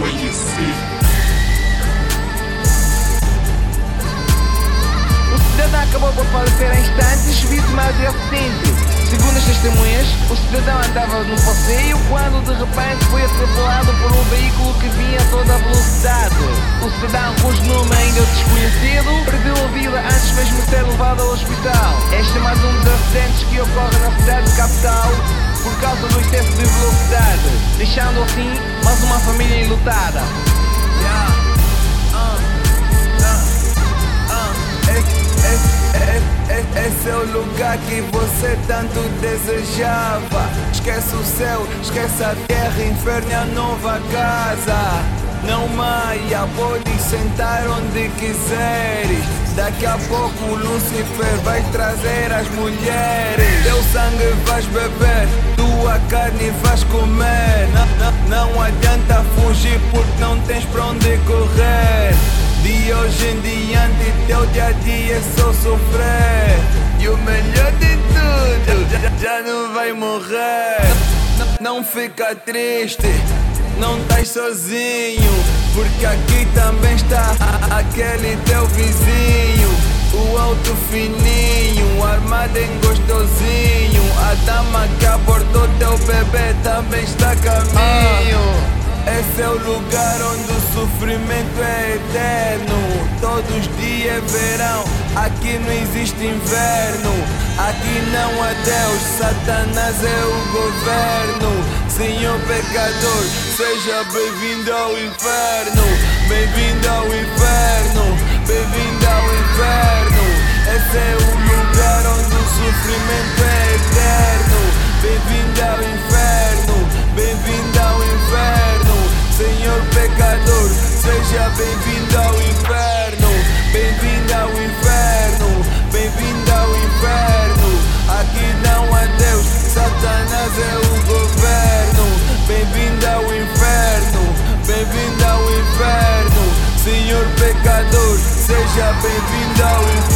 conhecer. O cidadão acabou por falecer em instantes, vítima de acidente. Segundo as testemunhas, o cidadão andava no passeio quando de repente foi atropelado por um veículo que vinha a toda velocidade. O cidadão, cujo nome ainda é desconhecido, perdeu a vida antes mesmo de ser levado ao hospital. Este é mais um dos acidentes que ocorre na cidade capital por causa do excesso de velocidade, deixando assim mais família enlutada. Esse, é o lugar que você tanto desejava. Esquece o céu, esquece a terra, inferno e a nova casa. Não maia, pode sentar onde quiseres. Daqui a pouco Lucifer vai trazer as mulheres. Teu sangue vais beber, tua carne vais comer. Não, não, não adianta fugir porque não tens pra onde correr. De hoje em diante, teu dia a dia é só sofrer. E o melhor de tudo, já, já não vai morrer. Não, não fica triste, não estás sozinho. Porque aqui também está aquele teu vizinho. O alto fininho, armado em gostosinho. A dama que abortou teu bebê também está a caminho. Esse é o lugar onde o sofrimento é eterno. Todos os dias é verão, aqui não existe inverno. Aqui não há Deus, Satanás é o governo. Senhor pecador, seja bem-vindo ao inferno. Bem-vindo ao inferno, bem-vindo ao inferno. Esse é o lugar onde o sofrimento é eterno. Bem-vindo ao inferno, bem-vindo ao inferno. Senhor pecador, seja bem-vindo Satanás é o governo. Bem-vindo ao inferno, bem-vindo ao inferno. Senhor pecador, seja bem-vindo ao inferno.